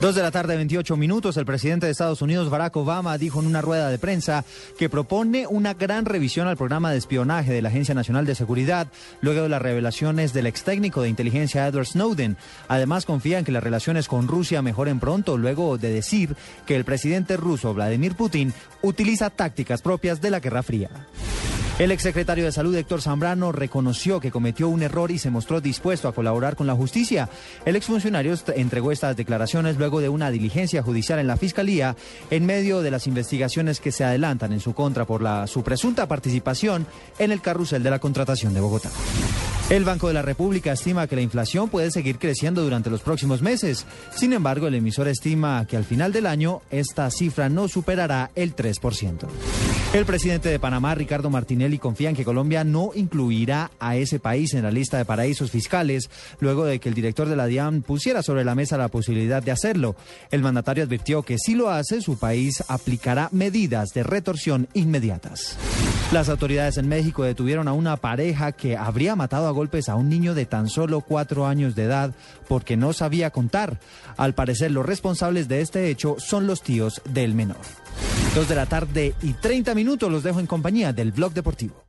Dos de la tarde, 28 minutos, el presidente de Estados Unidos, Barack Obama, dijo en una rueda de prensa que propone una gran revisión al programa de espionaje de la Agencia Nacional de Seguridad, luego de las revelaciones del ex técnico de inteligencia Edward Snowden. Además, confía en que las relaciones con Rusia mejoren pronto, luego de decir que el presidente ruso, Vladimir Putin, utiliza tácticas propias de la Guerra Fría. El exsecretario de Salud, Héctor Zambrano, reconoció que cometió un error y se mostró dispuesto a colaborar con la justicia. El exfuncionario entregó estas declaraciones luego de una diligencia judicial en la Fiscalía en medio de las investigaciones que se adelantan en su contra por la, su presunta participación en el carrusel de la contratación de Bogotá. El Banco de la República estima que la inflación puede seguir creciendo durante los próximos meses. Sin embargo, el emisor estima que al final del año esta cifra no superará el 3%. El presidente de Panamá, Ricardo Martinelli, confía en que Colombia no incluirá a ese país en la lista de paraísos fiscales luego de que el director de la DIAN pusiera sobre la mesa la posibilidad de hacerlo. El mandatario advirtió que si lo hace, su país aplicará medidas de retorsión inmediatas. Las autoridades en México detuvieron a una pareja que habría matado a golpes a un niño de tan solo cuatro años de edad porque no sabía contar. Al parecer, los responsables de este hecho son los tíos del menor. Dos de la tarde y 30 minutos los dejo en compañía del Blog Deportivo.